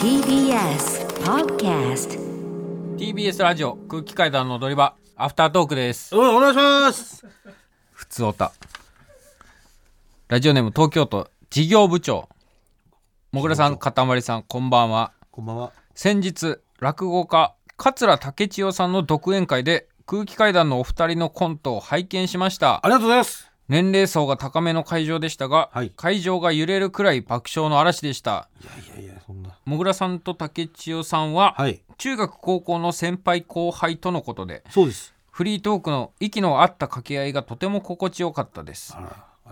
TBS Podcast TBS ラジオ空気階段の踊り場アフタートークです。おお願いします。ふつおた。ラジオネーム東京都事業部長。もぐらさんかたまりさんこんばんは。こんばんは。先日落語家桂武千代さんの独演会で空気階段のお二人のコントを拝見しました。ありがとうございます年齢層が高めの会場でしたが、はい。会場が揺れるくらい爆笑の嵐でした。いやいやいやそんな。もぐらさんと武千代さんは、はい。中学高校の先輩後輩とのことでそうです。フリートークの息の合った掛け合いがとても心地よかったです。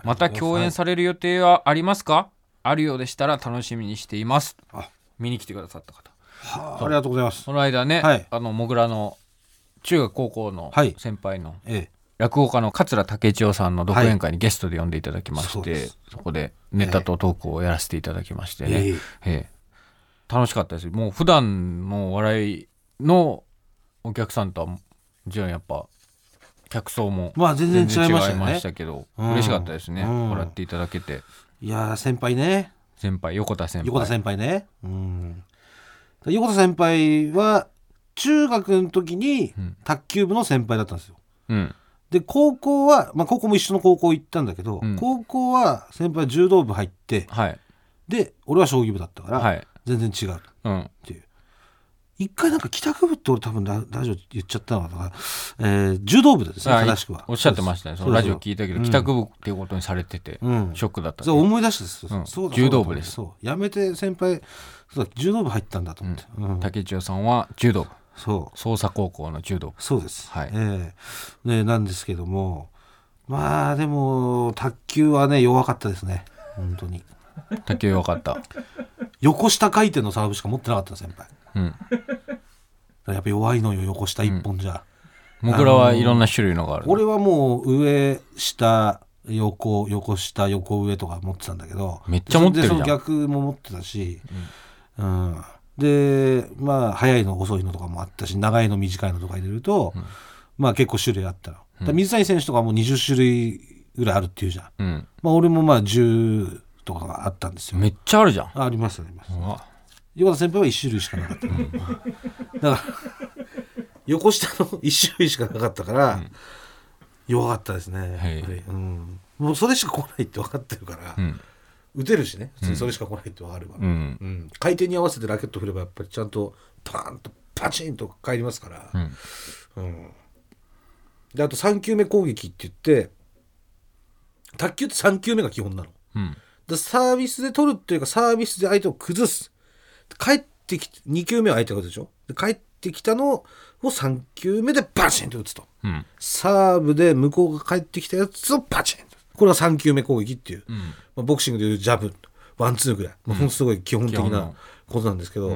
また共演される予定はありますか？あるようでしたら楽しみにしています。あ。見に来てくださった方。はあありがとうございます。この間ね、はい。あのもぐらの中学高校のはい。先輩のええ落語家の桂武千代さんの独演会にゲストで呼んでいただきまして、そうですそこでネタとトークをやらせていただきましてね、ええ。ええ。楽しかったです。もう普段の笑いのお客さんとはもちろんやっぱ客層もまあ全然違いましたけど、うん。嬉しかったですね、うん。笑っていただけて。いやー先輩ね。先輩横田先輩。横田先輩ね。うん。横田先輩は中学の時にうん。卓球部の先輩だったんですよ。うんで高校は、まあ、高校も一緒の高校行ったんだけど、うん。高校は先輩は柔道部入ってはい。で俺は将棋部だったから、はい。全然違う。っうん。ていう。一回なんか帰宅部って俺多分ララジオ言っちゃったのかな、えー柔道部ですねあ正しくは。おっしゃってましたね。そのラジオ聞いたけど帰宅部っていうことにされてて、うん。ショックだった、そう思い出したんですよ、うん。そうだ柔道部です。そう。やめて先輩そうだ柔道部入ったんだと思って、うん。竹千代さんは柔道部そう捜査高校の柔道部そうです。はいええね、なんですけども、まあでも卓球はね弱かったですね。本当に。竹弱かった横下回転のサーブしか持ってなかった先輩。うんやっぱ弱いのよ横下一本じゃ。もぐらはいろんな種類のがある、俺はもう上下横横下横上とか持ってたんだけど。めっちゃ持ってるじゃんでその逆も持ってたし。うん。でまあ速いの遅いのとかもあったし長いの短いのとか入れると、まあ結構種類あったら水谷選手とかも20種類ぐらいあるっていうじゃん。うん。まあ俺もまあ10とかがあったんですよ。めっちゃあるじゃん。あありますあります。横田先輩は1種類しかなかった。だから横下の1種類しかなかったから、弱かったですね。やっぱり。うん、もうそれしか来ないって分かってるから、うん打てるしね。普通にそれしか来ないって分かるわ、うん。うん。回転に合わせてラケット振ればやっぱりちゃんとパーンとパチンと返りますから、うん。うん。であと3球目攻撃って言って卓球って3球目が基本なの。うん。でサービスで取るっていうかサービスで相手を崩す。帰ってきて2球目は相手が打つでしょ？で帰ってきたのを3球目でバチンと打つと。うん。サーブで向こうが帰ってきたやつをバチンとこれが3球目攻撃っていう、まあ、ボクシングでいうジャブワンツーぐらい、まあ、ほんとすごい基本的なことなんですけど、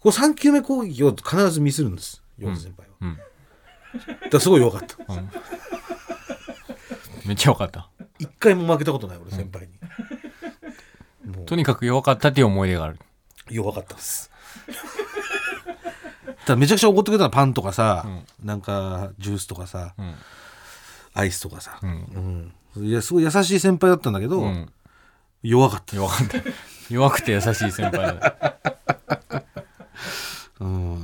この3球目攻撃を必ずミスるんです横田先輩は、うん。だからすごい弱かった。めっちゃ弱かった。一回も負けたことない俺先輩に、もう。とにかく弱かったっていう思い出がある。弱かったです。ただめちゃくちゃ怒ってくれたのパンとかさ、なんかジュースとかさ、ん。アイスとかさ、ん。うんいやすごい優しい先輩だったんだけど、うん。弱かった、弱かった。弱くて優しい先輩だ。うん、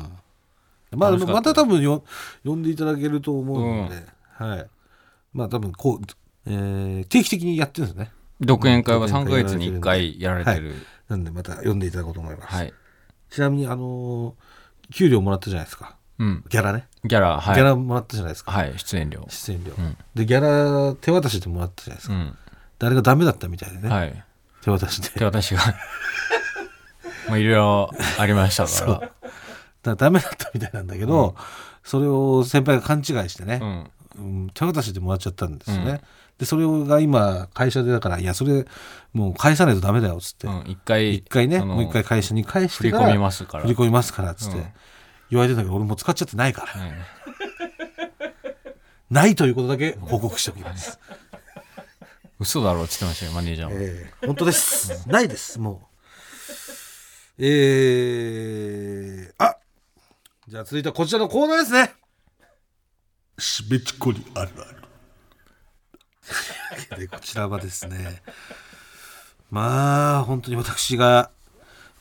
まあまた多分よ呼んでいただけると思うので、はい。まあ多分こう、えー定期的にやってるんですね。独演会は3ヶ月に1回やられてるなんでまた呼んでいただこうと思います、はい。ちなみにあのー給料もらったじゃないですか。うん。ギャラね、ギャラはい。ギャラもらったじゃないですか、はい出演料。出演料、ん。でギャラ手渡しでもらったじゃないですか、うん。であれがダメだったみたいでね、はい。手渡しで。で私が。まあいろいろありましたから。ダメだったみたいなんだけど、それを先輩が勘違いしてね、らうん。うん手渡しでもらっちゃったんですよね、でそれが今会社でだからいやそれもう返さないとダメだよっつって、うん。一回一回ねもう一回会社に返して振り込みますから振り込みますからっつって、うん言われてたけど俺もう使っちゃってないから、うん。ないということだけ報告しておきます、嘘だろうって言ってましたよマネージャーも。ええ本当です。ないですもう。えー、あじゃあ続いてはこちらのコーナーですね。しべちこりあるある。でこちらはですね。まあ本当に私が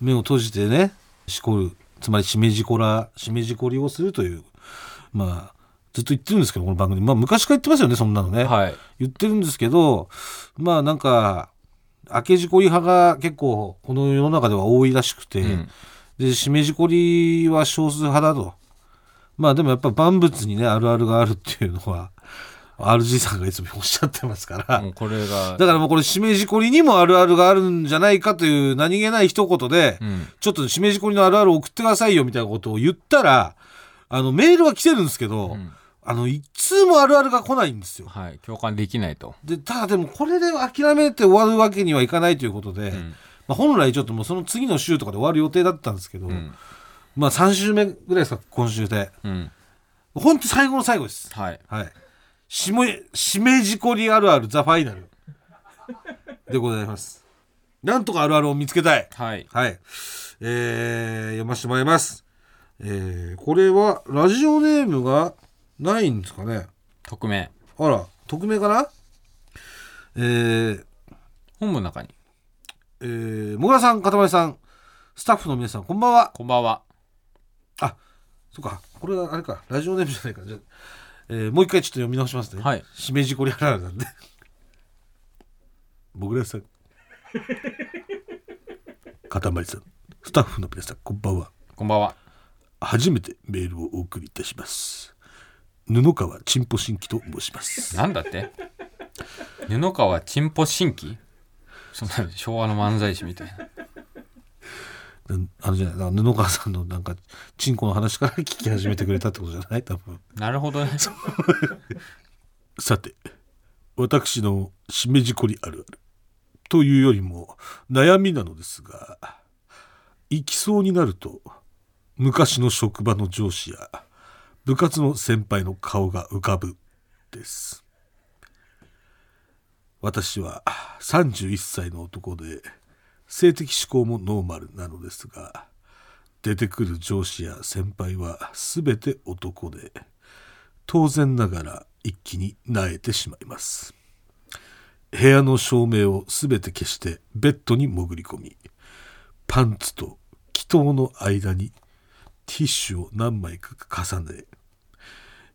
目を閉じてねしこるつまりしめじこらしめじこりをするというまあずっと言ってるんですけどこの番組。まあ昔から言ってますよねそんなのね、はい。言ってるんですけどまあなんか明けじこり派が結構この世の中では多いらしくて、うん。でしめじこりは少数派だと。まあでもやっぱ万物にねあるあるがあるっていうのは RG さんがいつもおっしゃってますから、これが。だからもうこれしめじこりにもあるあるがあるんじゃないかという何気ない一言で、うん。ちょっとしめじこりのあるある送ってくださいよみたいなことを言ったらあのメールは来てるんですけど、うん。あの一通もあるあるが来ないんですよ。はい。共感できないと。でただでもこれで諦めて終わるわけにはいかないということで、ん。まあ、本来ちょっともうその次の週とかで終わる予定だったんですけど、ん。まあ3週目ぐらいですか今週で。うん。本当最後の最後です。はい。はいしめしめじこりあるあるザ・ファイナル。でございます。なんとかあるあるを見つけたい。はい。はい。えー、読ませてもらいます。えー、これはラジオネームがないんですかね。匿名。あら匿名かな？えー、本部の中に。えー、もぐらさん、かたまりさん、スタッフの皆さん、こんばんは。こんばんは。あ、そっか、これはあれか、ラジオネームじゃないか。じゃあえーもう一回ちょっと読み直しますね。はいしめじこりあるあるなんで。もぐらさん、かたまりさん、スタッフの皆さん、こんばんは。こんばんは初めてメールをお送りいたします。布川ちんぽ新規と申します。なんだって？布川チンポ新規そんな昭和の漫才師みたいななあのじゃない布川さんのなんかチンコの話から聞き始めてくれたってことじゃない？多分。なるほどね。さて私のしめじこりあるある。というよりも悩みなのですが行きそうになると昔の職場の上司や部活の先輩の顔が浮かぶです。私は31歳の男で性的指向もノーマルなのですが出てくる上司や先輩は全て男で当然ながら一気に萎えてしまいます。部屋の照明をすべて消してベッドに潜り込みパンツと祈祷の間にティッシュを何枚か重ね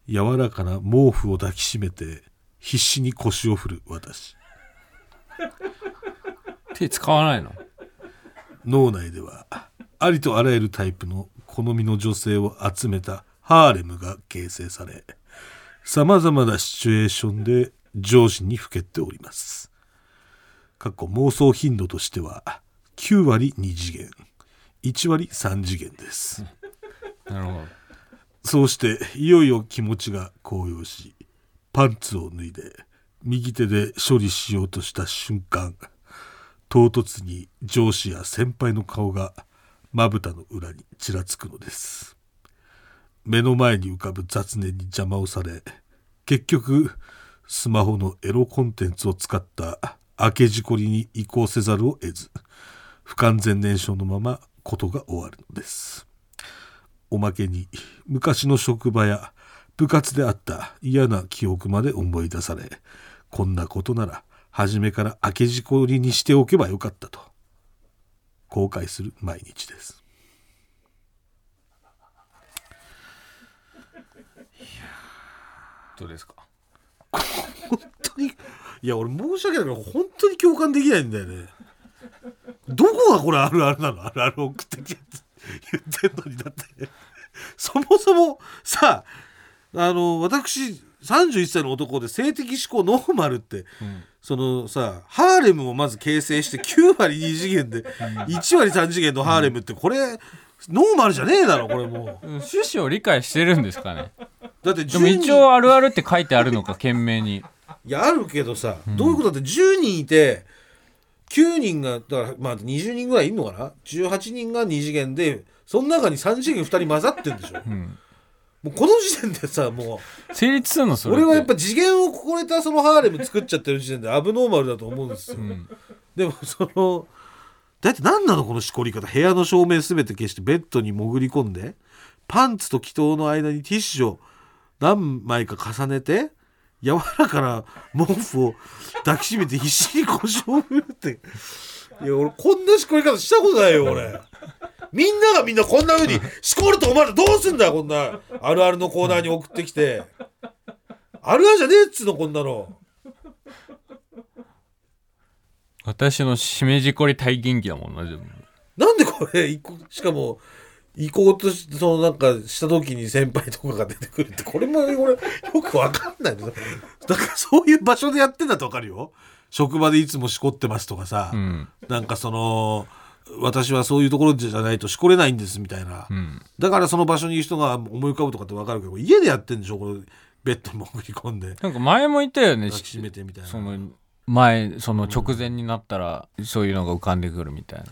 柔らかな毛布を抱きしめて必死に腰を振る私。手使わないの？脳内ではありとあらゆるタイプの好みの女性を集めたハーレムが形成されさまざまなシチュエーションで上司にふけっております。過去妄想頻度としては9割2次元1割3次元です。なるほど。そうしていよいよ気持ちが高揚しパンツを脱いで右手で処理しようとした瞬間唐突に上司や先輩の顔がまぶたの裏にちらつくのです。目の前に浮かぶ雑念に邪魔をされ結局スマホのエロコンテンツを使った明けじこりに移行せざるを得ず不完全燃焼のままことが終わるのです。おまけに昔の職場や部活であった嫌な記憶まで思い出されこんなことなら初めから明けじこりにしておけばよかったと。後悔する毎日です。どうですか？本当に？いや俺申し訳ないけど本当に共感できないんだよね。どこがこれあるあるなの？あるある送ってきて言ってんのにだって。そもそもさあの私31歳の男で性的指向ノーマルって、そのさハーレムをまず形成して9割2次元で 1割3次元のハーレムってこれノーマルじゃねえだろこれもう。趣旨を理解してるんですかね。だってでも10人一応あるあるって書いてあるのか懸命に。いやあるけどさ、どういうことだって10人いて9人がだからまあ20人ぐらいいるのかな？18人が2次元でその中に3次元2人混ざってんでしょ、んもうこの時点でさも成立するのそうれ俺はやっぱ次元を超えたそのハーレム作っちゃってる時点でアブノーマルだと思うんですよ、でもそのだって何なのこのしこり方？部屋の照明全て消してベッドに潜り込んでパンツと祈祷の間にティッシュを何枚か重ねて柔らかな毛布を抱きしめて必死に腰を振るって。いや俺こんなしこり方したことないよ俺みんながみんなこんな風にしこるとお前らどうすんだよこんな。あるあるのコーナーに送ってきて。あるあるじゃねえっつうのこんなの。私のしめじこり体験記だもんな全部なんでこれしかも行こうとしそのなんかした時に先輩とかが出てくるってこれも俺よくわかんない。のだからそういう場所でやってんだとわかるよ。職場でいつもしこってますとかさ、うん。なんかその私はそういうところじゃないとしこれないんですみたいな、うん。だからその場所にいる人が思い浮かぶとかってわかるけど家でやってんでしょこれベッドに潜り込んで。なんか前も言ったよね抱きしめてみたいな。その前その直前になったらそういうのが浮かんでくるみたいな。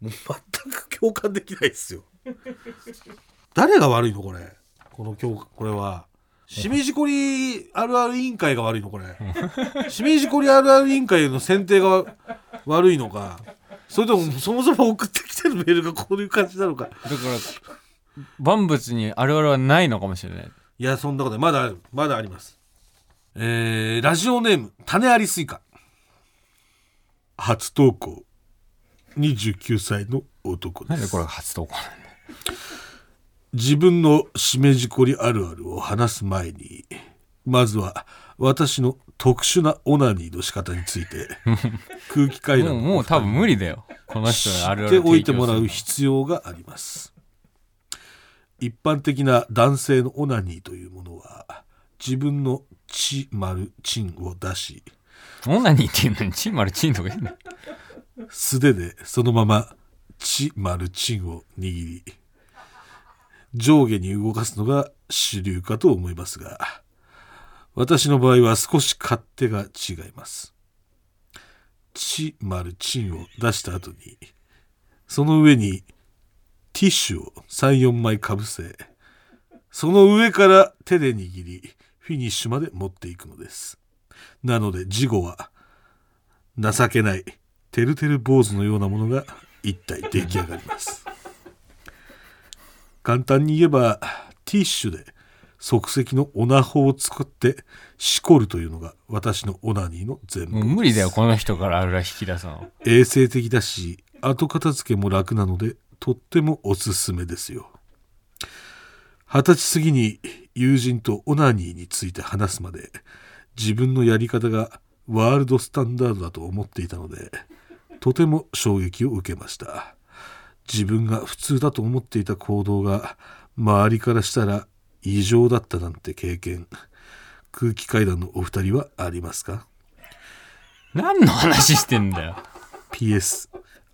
もう全く共感できないですよ。誰が悪いのこれ？この今日これは。しめじこりあるある委員会が悪いのこれ。しめじこりあるある委員会の選定が悪いのかそれともそもそも送ってきてるメールがこういう感じなのか。だから万物にあるあるはないのかもしれない。いやそんなことないまだまだあります。えー、ラジオネーム種ありスイカ。初投稿。29歳の男です。なんでこれが初投稿なんだよ。自分のしめじこりあるあるを話す前にまずは私の特殊なオナニーの仕方について 空気階段もう多分無理だよ。この人あるあるっておいてもらう必要があります。一般的な男性のオナニーというものは自分の血丸チンを出しオナニーっていうのにチンマルチンとか言うの？素手でそのまま血丸チンを握り上下に動かすのが主流かと思いますが私の場合は少し勝手が違います。血丸チンを出した後にその上にティッシュを34枚かぶせその上から手で握りフィニッシュまで持っていくのです。なので事後は情けないてるてる坊主のようなものが一体出来上がります。簡単に言えばティッシュで即席のオナホを作ってしこるというのが私のオナニーの全部無理だよこの人からあるある引き出すの衛生的だし後片付けも楽なのでとってもおすすめですよ。二十歳過ぎに友人とオナニーについて話すまで自分のやり方がワールドスタンダードだと思っていたのでとても衝撃を受けました。自分が普通だと思っていた行動が周りからしたら異常だったなんて経験空気階段のお二人はありますか？何の話してんだよ。PS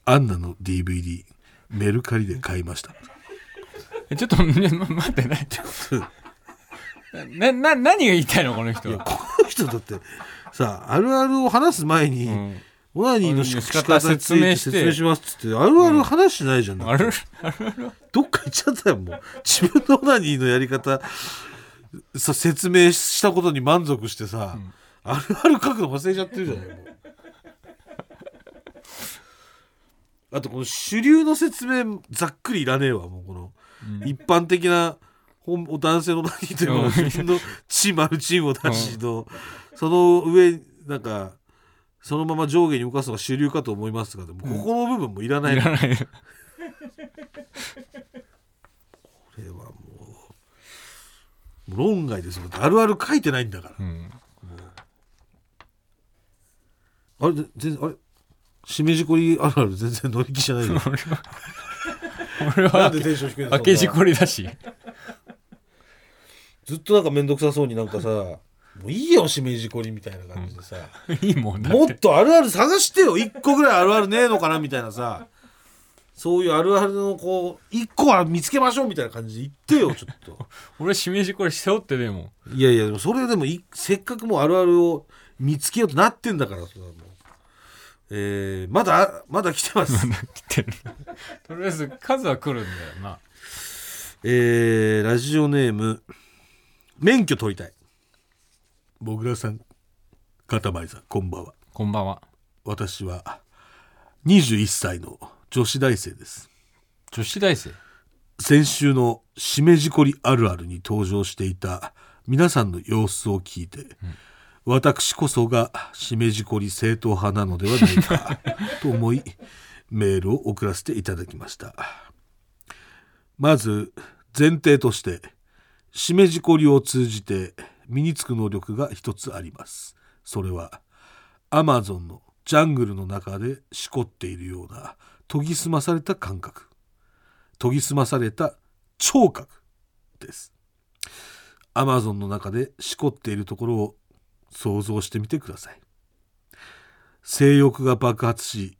アンナの DVD メルカリで買いました。えちょっと、ね、ま待って。ねなな何が言いたいのこの人は？この人だってさあるあるを話す前に、んオナニーの仕仕方説明して。説明しますっつってあるある話してないじゃん、あるどっか行っちゃったよもう。自分のオナニーのやり方さ説明したことに満足してさ、あるある書くの忘れちゃってるじゃないもう。あとこの主流の説明ざっくりいらねえわもうこの、一般的な本男性のオナニーというのはうん。自分のチマルチンを出しの、その上なんかそのまま上下に動かすのが主流かと思いますがでもここの部分もいらない。いらない。これはもう論外です。よあるある書いてないんだから、うん。あれぜ全然あれ？しめじこりあるある全然乗り気じゃないよ。俺はなんでテンション低いの？明けじこりだし。ずっとなんか面倒くさそうになんかさもういいよしめじこりみたいな感じでさ、いいもんだって。もっとあるある探してよ。一個ぐらいあるあるねえのかなみたいなさ。そういうあるあるのこう一個は見つけましょうみたいな感じで言ってよちょっと。俺しめじこり背負ってねえもん。いやいやでもそれでもいせっかくもうあるあるを見つけようとなってんだからそれはもう。えー、まだまだ来てます。来てる。とりあえず数は来るんだよな。えー、ラジオネーム免許取りたいもぐらさんかたまりさんこんばんは。こんばんは。私は21歳の女子大生です。女子大生？先週のしめじこりあるあるに登場していた皆さんの様子を聞いて、私こそがしめじこり正統派なのではないか と思いメールを送らせていただきました。まず前提としてしめじこりを通じて身につく能力が一つあります。それはアマゾンのジャングルの中でしこっているような研ぎ澄まされた感覚。研ぎ澄まされた聴覚です。アマゾンの中でしこっているところを想像してみてください。性欲が爆発し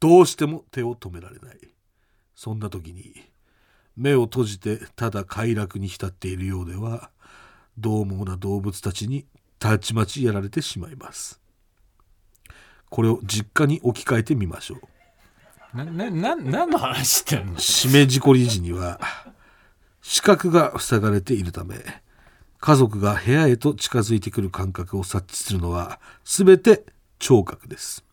どうしても手を止められない。そんな時に目を閉じてただ快楽に浸っているようでは獰猛な動物たちにたちまちやられてしまいます。これを実家に置き換えてみましょう。ななな何の話してんの？締め事故り時には視覚が塞がれているため家族が部屋へと近づいてくる感覚を察知するのは全て聴覚です。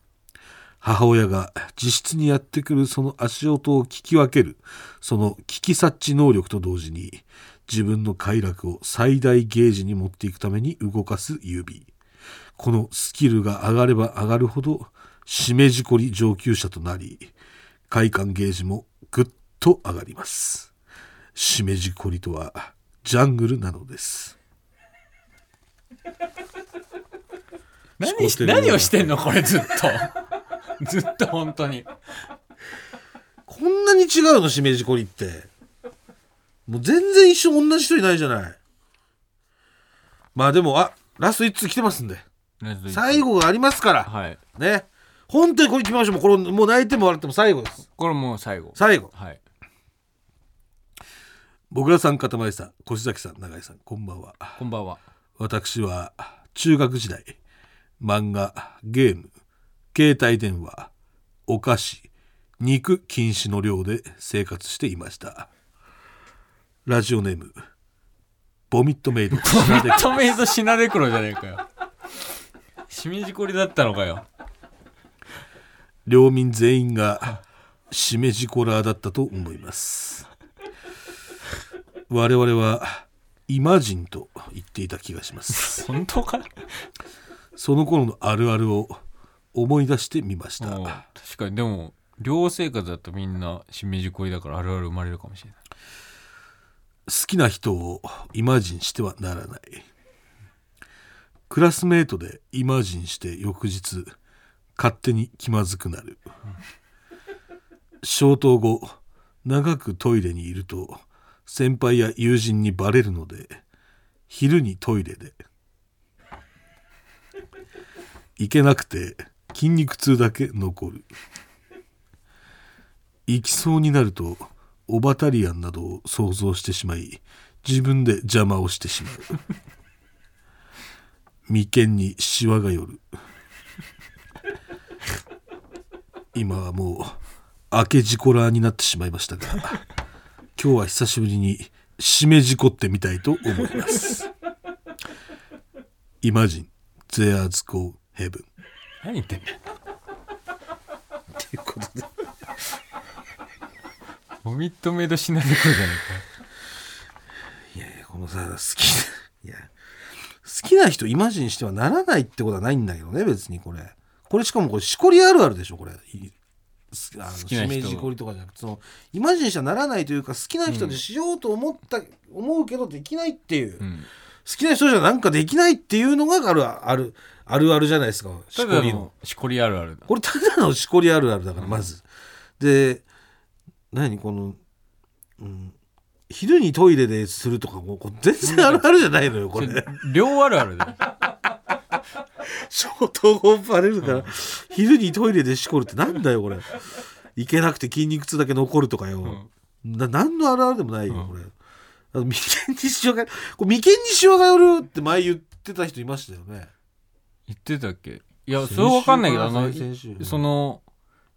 母親が自室にやってくるその足音を聞き分けるその聞き察知能力と同時に自分の快楽を最大ゲージに持っていくために動かす指。このスキルが上がれば上がるほど締めじこり上級者となり快感ゲージもぐっと上がります。締めじこりとはジャングルなのです。何何をしてんのこれずっと。ずっと本当に。こんなに違うの？締めじこりってもう全然一緒同じ人いないじゃない。まあでもあラスト1通来てますんで。最後がありますから。はい。ね。本当にこれ決めましょう。もうこれもう泣いても笑っても最後です。これもう最後。最後。はい。もぐらさんかたまりさん越崎さん永井さんこんばんは。こんばんは。私は中学時代漫画ゲーム携帯電話お菓子肉禁止の量で生活していましたラジオネーム。ボミットメイド。品でトメイド。シナレクロじゃねえかよ。しみじこりだったのかよ。領民全員がしめじコラーだったと思います。我々はイマジンと言っていた気がします。本当か？その頃のあるあるを思い出してみました。うん確かに。でも寮生活だとみんなしみじこりだからあるある生まれるかもしれない好きな人をイマジンしてはならない。クラスメートでイマジンして翌日勝手に気まずくなる。消灯後長くトイレにいると先輩や友人にバレるので昼にトイレで。行けなくて筋肉痛だけ残る。行きそうになるとオバタリアンなどを想像してしまい自分で邪魔をしてしまう。眉間にシワが寄る。今はもう明けじこらになってしまいましたが今日は久しぶりに締めじこってみたいと思います。Imagine there's go heaven. 何言ってんの？ということで。ボミットメイドシナレクロじゃねいやいやこのさ好きな いや好きな人イマジンしてはならないってことはないんだけどね別にこれ。これしかもこれしこりあるあるでしょこれ。あの好きな人。指名しこりとかじゃなくてそのイマジンしてはならないというか好きな人でしようと思った、思うけどできないっていう、うん、好きな人じゃなんかできないっていうのがあるあるあるあるじゃないですかしたこだりのの。しこりあるあるだ。これただのしこりあるあるだからまず、で何この、うん、昼にトイレでするとかもう全然あるあるじゃないのよこれ。量あるあるだよ。消灯後バレるから、昼にトイレでしこるってなんだよこれ。行けなくて筋肉痛だけ残るとかよ、な何のあるあるでもないようん。これ、あの眉間にシワがこれ眉間にシワが寄るって前言ってた人いましたよね。言ってたっけ？いやそれわかんないけどあのその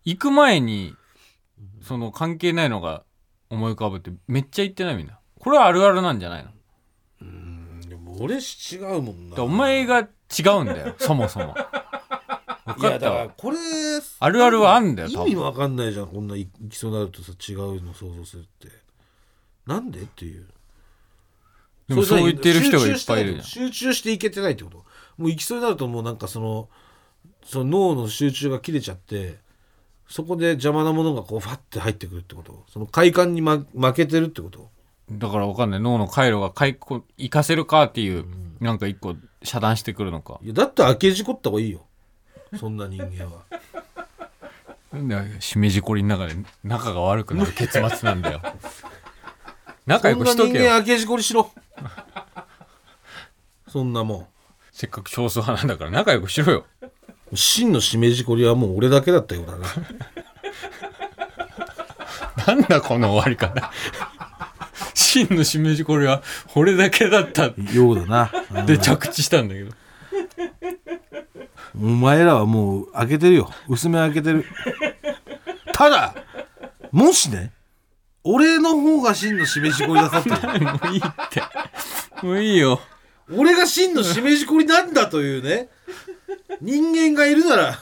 行く前にその関係ないのが思い浮かぶってめっちゃ言ってないみんな。これはあるあるなんじゃないの？うんでも俺違うもんな。でお前が違うんだよ そもそも。分いかったやだからわこれあるあるはあんだよ意味わかんないじゃんこんない行きそうになるとさ違うの想像するって。なんでっていう。でもそう言ってる人がいっぱいいるじゃん。集中していけてないってこと？もう行きそうになるともうなんかそのその脳の集中が切れちゃってそこで邪魔なものがこうファッて入ってくるってこと？その快感に、ま、負けてるってこと？だからわかんない脳の回路が回こ活かせるかっていう、なんか一個遮断してくるのか。いやだって開け事故った方がいいよ。そんな人間は。なんでしめじこりの中で仲が悪くなる結末なんだよ。仲良そんなくしとけよ。人間開け事故りしろ。そんなもせっかく少数派なんだから仲良くしろよ。ん真のしめじこりはもう俺だけだったようだな。なんだこの終わり方。真のしめじこりは俺だけだった。っようだな、うんて着地したんだけど。お前らはもう開けてるよ。薄め開けてる。ただもしね俺の方が真のしめじこりだったら。もういいって。もういいよ。俺が真のしめじこりなんだというね人間がいるなら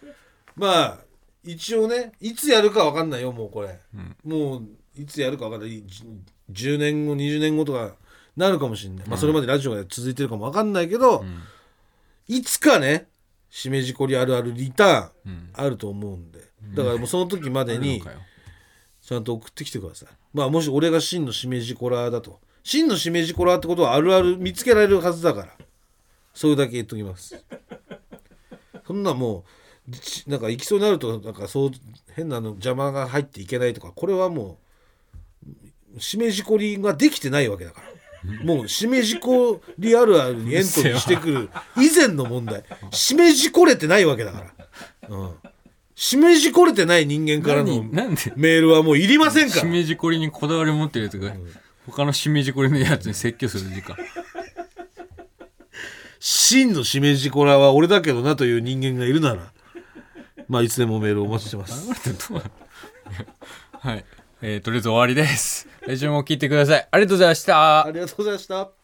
まあ一応ねいつやるか分かんないよもうこれ、もういつやるか分かんない。じ10年後20年後とかなるかもしれない、まあ、それまでラジオが続いてるかも分かんないけど、いつかねしめじこりあるあるリターンあると思うんで、だからもうその時までにちゃんと送ってきてください。まあもし俺が真のしめじこらだと。真のしめじこらってことはあるある見つけられるはずだから。それだけ言っときます。そんなもう、ちなんか行きそうになると、なんかそう変なの邪魔が入っていけないとか、これはもう、しめじこりができてないわけだから。もうしめじこりあるあるにエントリーしてくる以前の問題。しめじこれてないわけだから。うん。しめじこれてない人間からのメールはもういりませんから。しめじこりにこだわり持ってるやつが、他のしめじこりのやつに説教する時間真のしめじこらは俺だけどなという人間がいるなら、まあいつでもメールをお待ちしてます。はい、えー、とりあえず終わりです来週も聞いてくださいありがとうございましたありがとうございました。